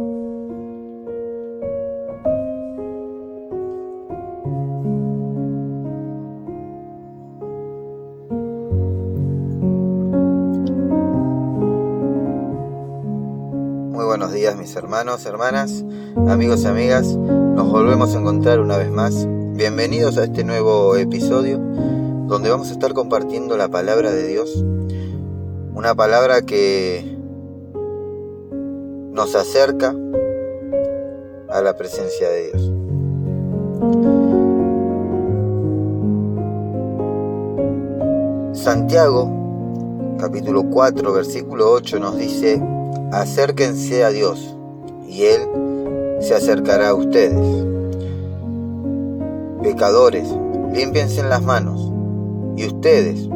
Muy buenos días mis hermanos, hermanas, amigos y amigas. Nos volvemos a encontrar una vez más. Bienvenidos a este nuevo episodio donde vamos a estar compartiendo la palabra de Dios. Una palabra que nos acerca a la presencia de Dios. Santiago, capítulo 4, versículo 8 nos dice, acérquense a Dios y Él se acercará a ustedes. Pecadores, límpiense las manos y ustedes,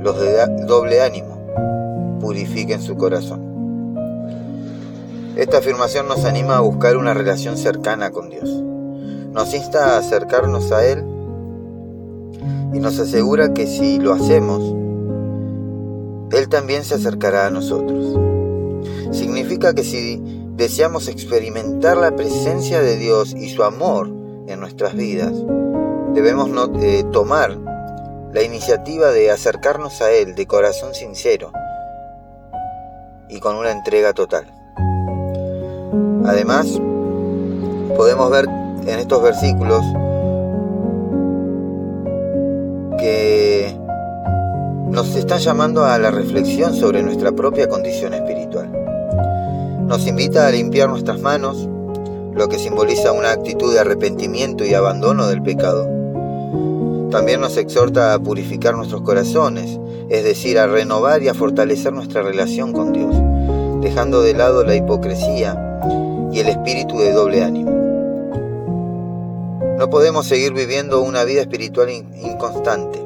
los de doble ánimo, purifiquen su corazón. Esta afirmación nos anima a buscar una relación cercana con Dios. Nos insta a acercarnos a Él y nos asegura que si lo hacemos, Él también se acercará a nosotros. Significa que si deseamos experimentar la presencia de Dios y su amor en nuestras vidas, debemos eh, tomar la iniciativa de acercarnos a Él de corazón sincero y con una entrega total. Además, podemos ver en estos versículos que nos están llamando a la reflexión sobre nuestra propia condición espiritual. Nos invita a limpiar nuestras manos, lo que simboliza una actitud de arrepentimiento y abandono del pecado. También nos exhorta a purificar nuestros corazones, es decir, a renovar y a fortalecer nuestra relación con Dios, dejando de lado la hipocresía y el espíritu de doble ánimo. No podemos seguir viviendo una vida espiritual inconstante.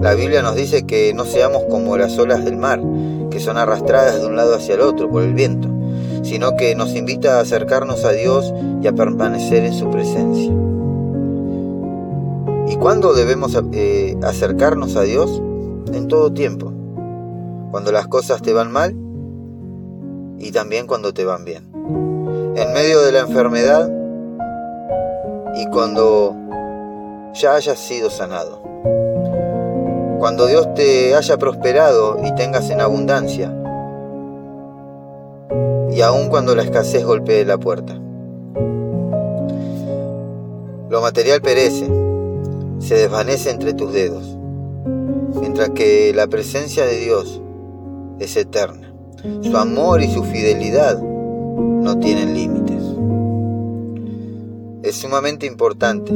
La Biblia nos dice que no seamos como las olas del mar, que son arrastradas de un lado hacia el otro por el viento, sino que nos invita a acercarnos a Dios y a permanecer en su presencia. ¿Y cuándo debemos eh, acercarnos a Dios? En todo tiempo. Cuando las cosas te van mal y también cuando te van bien en medio de la enfermedad y cuando ya hayas sido sanado. Cuando Dios te haya prosperado y tengas en abundancia. Y aun cuando la escasez golpee la puerta. Lo material perece, se desvanece entre tus dedos, mientras que la presencia de Dios es eterna. Su amor y su fidelidad no tienen límites. Es sumamente importante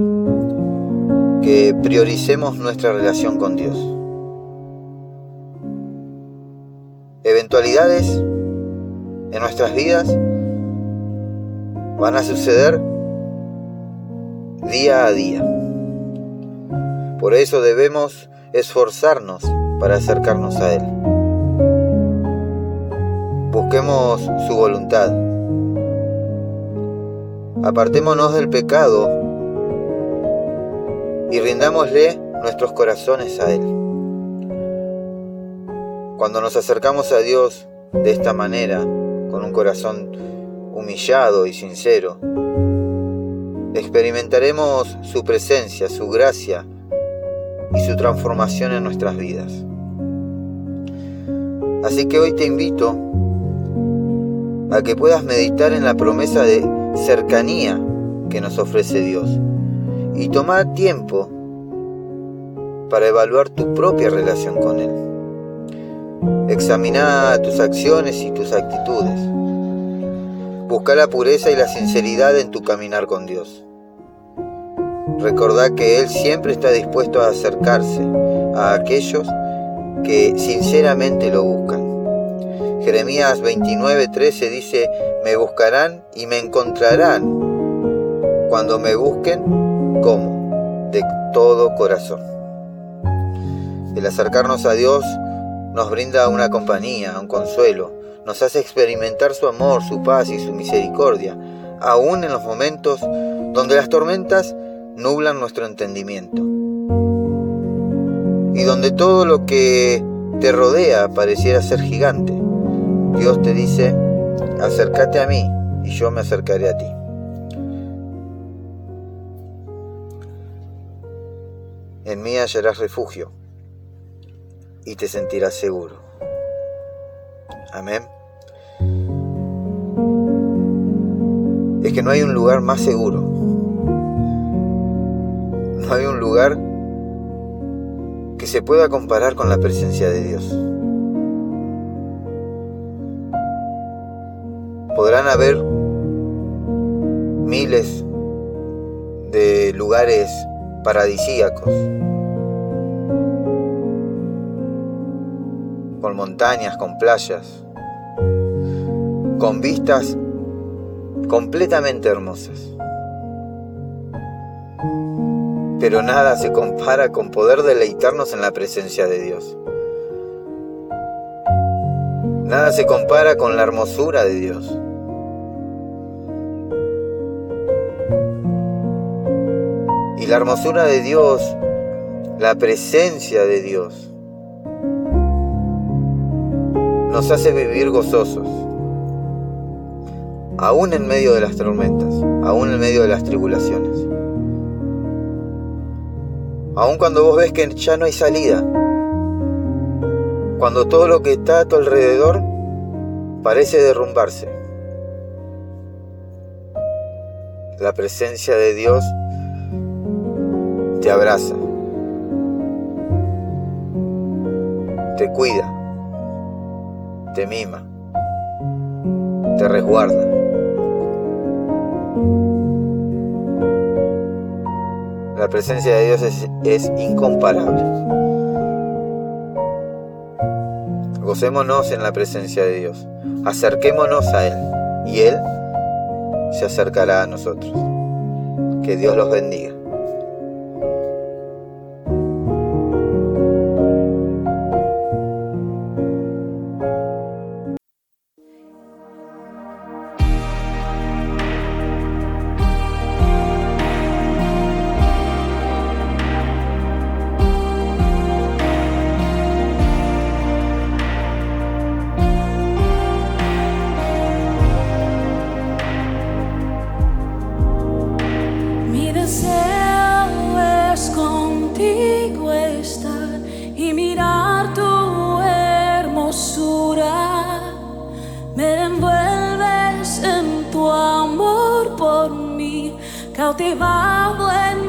que prioricemos nuestra relación con Dios. Eventualidades en nuestras vidas van a suceder día a día. Por eso debemos esforzarnos para acercarnos a Él. Busquemos su voluntad Apartémonos del pecado y rindámosle nuestros corazones a Él. Cuando nos acercamos a Dios de esta manera, con un corazón humillado y sincero, experimentaremos su presencia, su gracia y su transformación en nuestras vidas. Así que hoy te invito que puedas meditar en la promesa de cercanía que nos ofrece Dios y tomar tiempo para evaluar tu propia relación con Él. Examina tus acciones y tus actitudes. Busca la pureza y la sinceridad en tu caminar con Dios. Recordá que Él siempre está dispuesto a acercarse a aquellos que sinceramente lo buscan. Jeremías 29:13 dice, me buscarán y me encontrarán cuando me busquen como de todo corazón. El acercarnos a Dios nos brinda una compañía, un consuelo, nos hace experimentar su amor, su paz y su misericordia, aún en los momentos donde las tormentas nublan nuestro entendimiento y donde todo lo que te rodea pareciera ser gigante. Dios te dice, acércate a mí y yo me acercaré a ti. En mí hallarás refugio y te sentirás seguro. Amén. Es que no hay un lugar más seguro. No hay un lugar que se pueda comparar con la presencia de Dios. Podrán haber miles de lugares paradisíacos, con montañas, con playas, con vistas completamente hermosas. Pero nada se compara con poder deleitarnos en la presencia de Dios. Nada se compara con la hermosura de Dios. La hermosura de Dios, la presencia de Dios, nos hace vivir gozosos, aún en medio de las tormentas, aún en medio de las tribulaciones. Aún cuando vos ves que ya no hay salida, cuando todo lo que está a tu alrededor parece derrumbarse. La presencia de Dios te abraza, te cuida, te mima, te resguarda. La presencia de Dios es, incomparable. Gocémonos en la presencia de Dios. Acerquémonos a Él y Él se acercará a nosotros. Que Dios los bendiga. cultivar o bueno.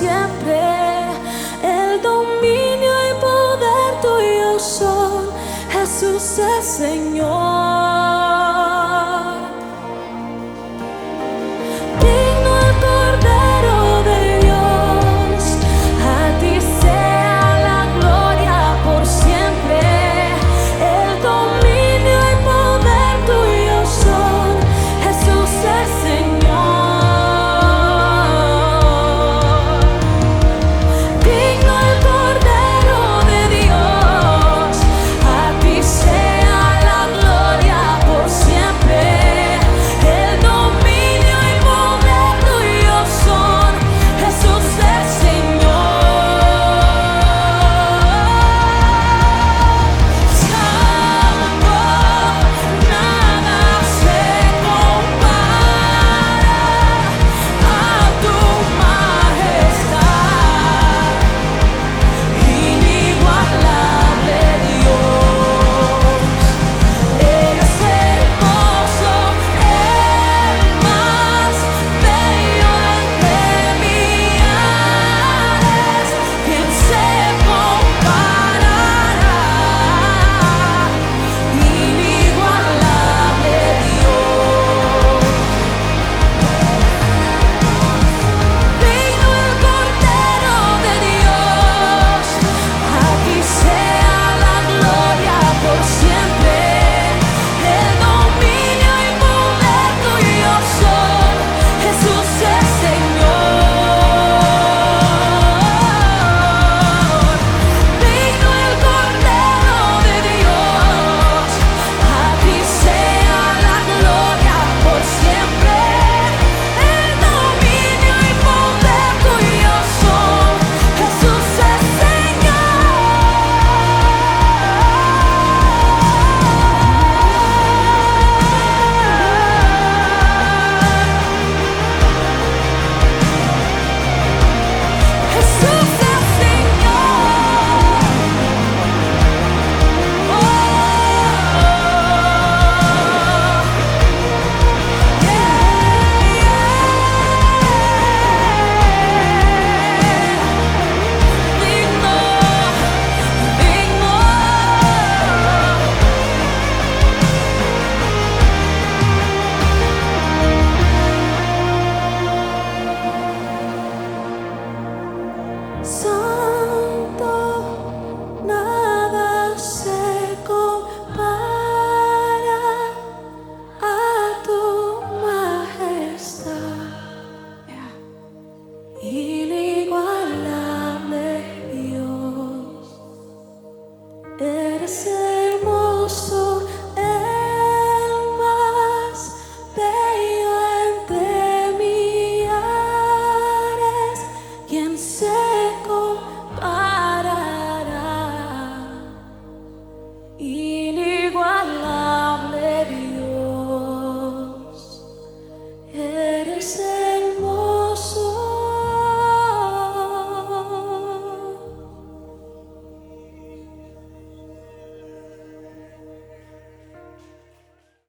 天。